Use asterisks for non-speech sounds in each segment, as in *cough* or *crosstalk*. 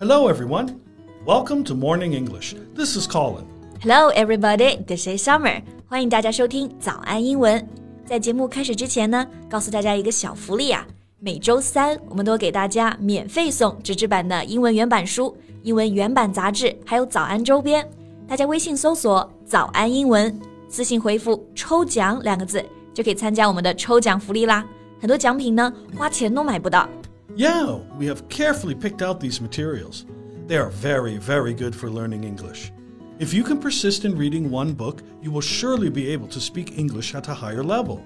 Hello, everyone. Welcome to Morning English. This is Colin. Hello, everybody. This is Summer. 欢迎大家收听早安英文。在节目开始之前呢，告诉大家一个小福利啊！每周三我们都给大家免费送纸质版的英文原版书、英文原版杂志，还有早安周边。大家微信搜索“早安英文”，私信回复“抽奖”两个字， 就可以参加我们的抽奖福利啦！很多奖品呢，花钱都买不到。Yeah, we have carefully picked out these materials. They are very, very good for learning English. If you can persist in reading one book, you will surely be able to speak English at a higher level.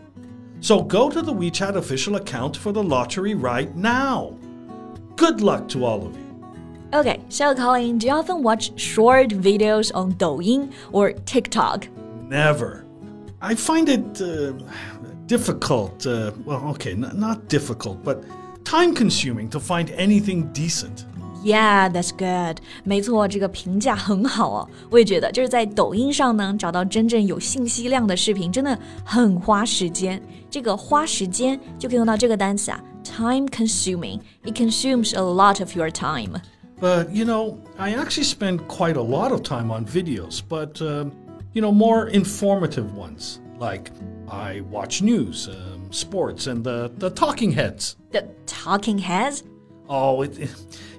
So go to the WeChat official account for the lottery right now. Good luck to all of you. Okay, so Colin, do you often watch short videos on Douyin or TikTok? Never. I find it uh, difficult. Uh, well, okay, not difficult, but time consuming to find anything decent. Yeah, that's good. 没错，这个评价很好哦。我也觉得，就是在抖音上呢，找到真正有信息量的视频，真的很花时间。这个花时间就可以用到这个单词啊，time consuming. It consumes a lot of your time. But you know, I actually spend quite a lot of time on videos, but uh, you know, more informative ones. Like I watch news, um, sports, and the the talking heads. The talking heads? Oh, it, it,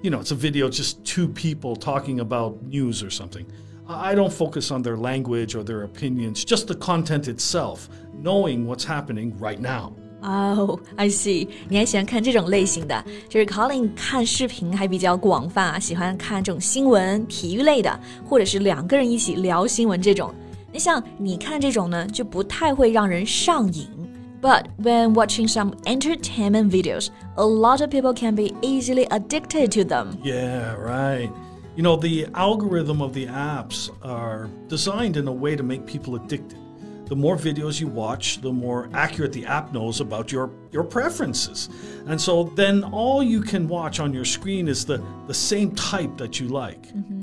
you know, it's a video just two people talking about news or something. I don't focus on their language or their opinions, just the content itself, knowing what's happening right now. Oh, I see. 你还喜欢看这种类型的，就是 Colin 看视频还比较广泛啊，喜欢看这种新闻、体育类的，或者是两个人一起聊新闻这种。 那像你看这种呢，就不太会让人上瘾。but when watching some entertainment videos, a lot of people can be easily addicted to them. Yeah, right. You know, the algorithm of the apps are designed in a way to make people addicted. The more videos you watch, the more accurate the app knows about your, your preferences. And so then all you can watch on your screen is the, the same type that you like. Mm-hmm.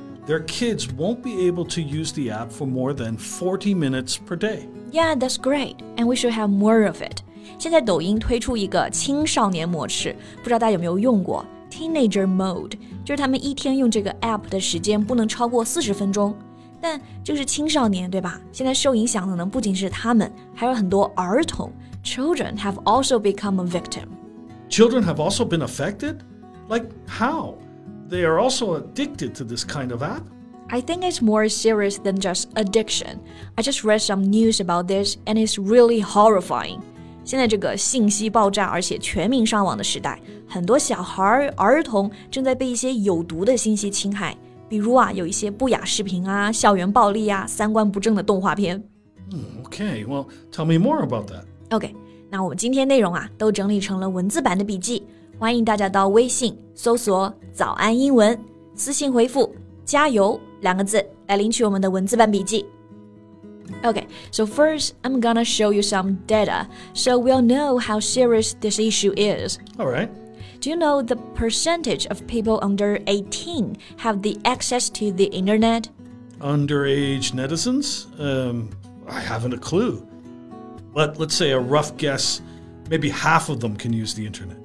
their kids won't be able to use the app for more than 40 minutes per day. Yeah, that's great, and we should have more of it. 现在抖音推出一个青少年模式，不知道大家有没有用过 Teenager Mode，就是他们一天用这个 app 的时间不能超过四十分钟。但这是青少年，对吧？现在受影响的呢不仅是他们，还有很多儿童。Children have also become a victim. Children have also been affected? Like how? They are also addicted to this kind of app? I think it's more serious than just addiction. I just read some news about this and it's really horrifying. 现在这个信息爆炸，而且全民上网的时代，很多小孩儿、儿童正在被一些有毒的信息侵害。比如啊，有一些不雅视频啊、校园暴力啊、三观不正的动画片。Okay, well, tell me more about that. OK，那我们今天内容啊，都整理成了文字版的笔记， 欢迎大家到微信搜索“早安英文”，私信回复“加油”两个字来领取我们的文字版笔记。Okay, so first I'm gonna show you some data so we'll know how serious this issue is. All right. Do you know the percentage of people under 18 have the access to the internet? Underage netizens? Um, I haven't a clue. But let's say a rough guess, maybe half of them can use the internet.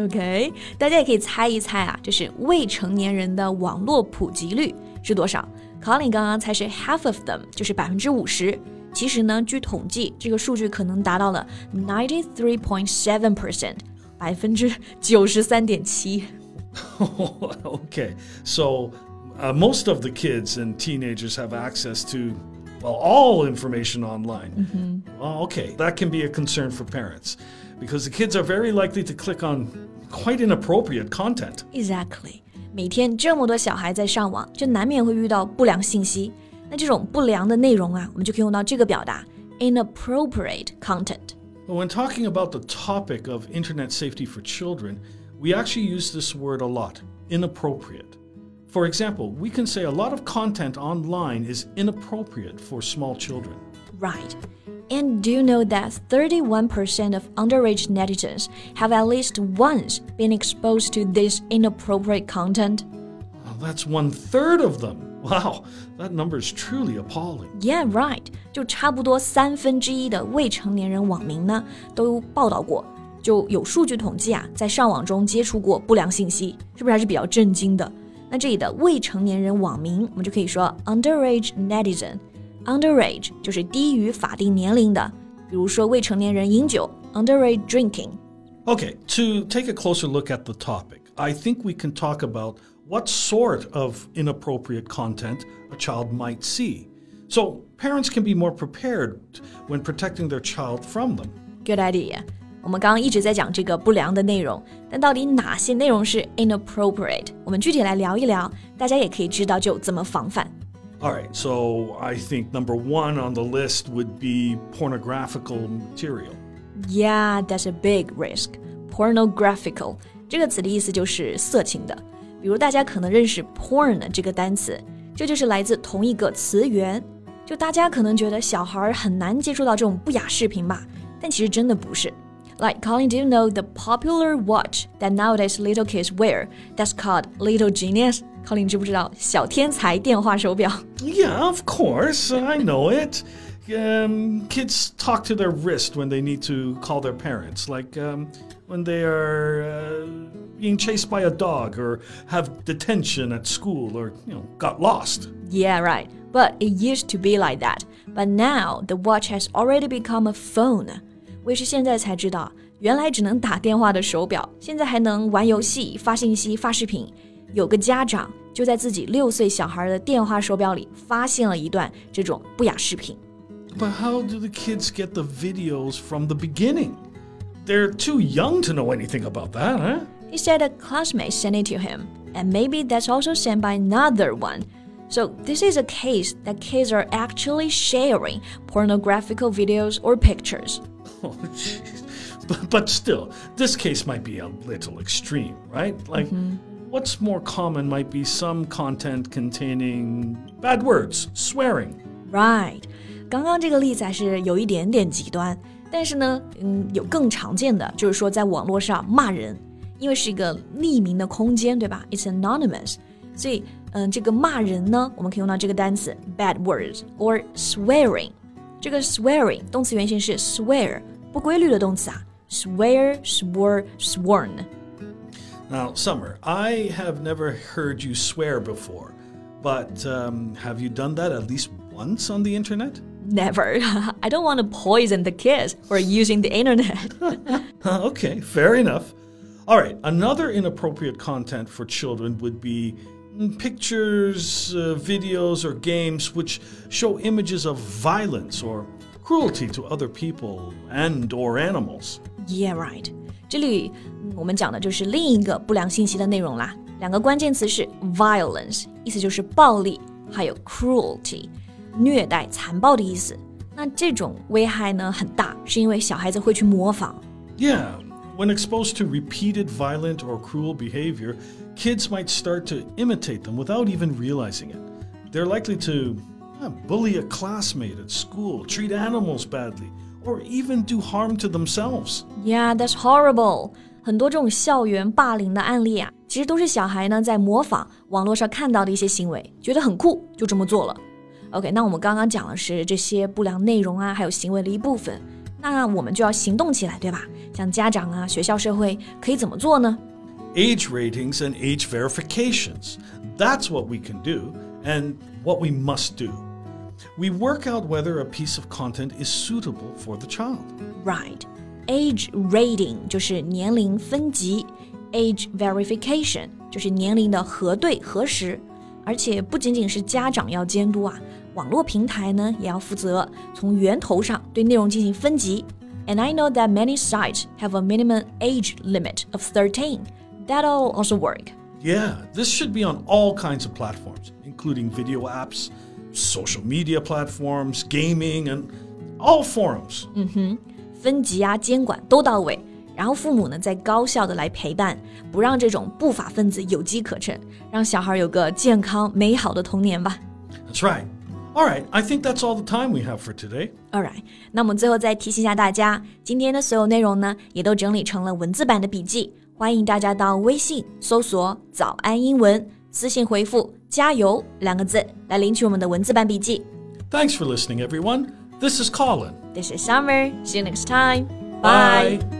OK，大家也可以猜一猜啊，就是未成年人的网络普及率是多少？Colin 刚刚猜是 half of them，就是百分之五十。其实呢，据统计，这个数据可能达到了 ninety three point seven percent，百分之九十三点七。okay, so uh, *laughs* most of the kids and teenagers have access to well all information online. Mm-hmm. Well, okay, that can be a concern for parents because the kids are very likely to click on quite inappropriate content. Exactly. 每天这么多小孩在上网，就难免会遇到不良信息。那这种不良的内容啊，我们就可以用到这个表达 inappropriate content。When talking about the topic of internet safety for children, we actually use this word a lot inappropriate. For example, we can say a lot of content online is inappropriate for small children. Right. And do you know that 31% of underage netizens have at least once been exposed to this inappropriate content? Well, that's one third of them. *laughs* Wow, that number is truly appalling. Yeah, right. 就差不多三分之一的未成年人网民呢，都报道过，就有数据统计啊，在上网中接触过不良信息，是不是还是比较震惊的？ 那这里的未成年人网民，我们就可以说 underage netizen。underage 就是低于法定年龄的，比如说未成年人饮酒 underage drinking。Okay, to take a closer look at the topic, I think we can talk about what sort of inappropriate content a child might see. So parents can be more prepared when protecting their child from them. Good idea. 我们刚刚一直在讲这个不良的内容，但到底哪些内容是 inappropriate？我们具体来聊一聊，大家也可以知道就怎么防范。All right, so I think number one on the list would be pornographical material. Yeah, that's a big risk. Pornographical 这个词的意思就是色情的。比如大家可能认识 porn 这个单词，这就是来自同一个词源。就大家可能觉得小孩很难接触到这种不雅视频吧，但其实真的不是。Like, Colin, do you know the popular watch that nowadays little kids wear that's called Little Genius? Colin, 知不知道小天才电话手表？Yeah, of course, I know it. Um, kids talk to their wrist when they need to call their parents, like um, when they are uh, being chased by a dog or have detention at school or you know got lost. Yeah, right. But it used to be like that. But now the watch has already become a phone. 我也是现在才知道，原来只能打电话的手表，现在还能玩游戏、发信息、发视频。有个家长就在自己六岁小孩的电话手表里发现了一段这种不雅视频。But how do the kids get the videos from the beginning? They're too young to know anything about that, huh? He said a classmate sent it to him, and maybe that's also sent by another one. So this is a case that kids are actually sharing pornographical videos or pictures. *laughs* Oh, but, but still, this case might be a little extreme, right? Like, mm-hmm. what's more common might be some content containing bad words, swearing. Right. 刚刚这个例子还是有一点点极端，但是呢，嗯，有更常见的，就是说在网络上骂人，因为是一个匿名的空间，对吧？It's anonymous，所以，嗯，这个骂人呢，我们可以用到这个单词 bad words or swearing。 这个 swearing 动词原形是 swear，不规律的动词啊，swear, swore, sworn。Now, Summer, I have never heard you swear before, but um, have you done that at least once on the internet? Never. *laughs* I don't want to poison the kids for using the internet. *laughs* *laughs* okay, fair enough. All right, another inappropriate content for children would be pictures, uh, videos, or games which show images of violence or cruelty to other people and or animals. Yeah, right. 这里我们讲的就是另一个不良信息的内容啦。两个关键词是 violence，意思就是暴力，还有 cruelty。虐待、残暴的意思。那这种危害呢很大，是因为小孩子会去模仿。Yeah, when exposed to repeated violent or cruel behavior, kids might start to imitate them without even realizing it. They're likely to bully a classmate at school, treat animals badly, or even do harm to themselves. Yeah, that's horrible. 很多这种校园霸凌的案例啊，其实都是小孩呢在模仿网络上看到的一些行为，觉得很酷，就这么做了。OK，那我们刚刚讲的是这些不良内容啊，还有行为的一部分， 那我们就要行动起来，对吧？像家长啊、学校、社会可以怎么做呢？Age ratings and age verifications. That's what we can do and what we must do. We work out whether a piece of content is suitable for the child. Right. Age rating 就是年龄分级，age verification 就是年龄的核对核实。而且不仅仅是家长要监督啊， 网络平台呢也要负责从源头上对内容进行分级。And I know that many sites have a minimum age limit of 13. That'll also work. Yeah, this should be on all kinds of platforms, including video apps, social media platforms, gaming, and all forums. 嗯哼，分级啊，监管都到位。 然后父母呢再高效的来陪伴，不让这种不法分子有机可乘，让小孩有个健康美好的童年吧。That's right. All right, I think that's all the time we have for today. All right，那我们最后再提醒一下大家，今天的所有内容呢，也都整理成了文字版的笔记，欢迎大家到微信搜索“早安英文”，私信回复“加油”两个字来领取我们的文字版笔记。 Thanks for listening, everyone. This is Colin. This is Summer. See you next time. Bye.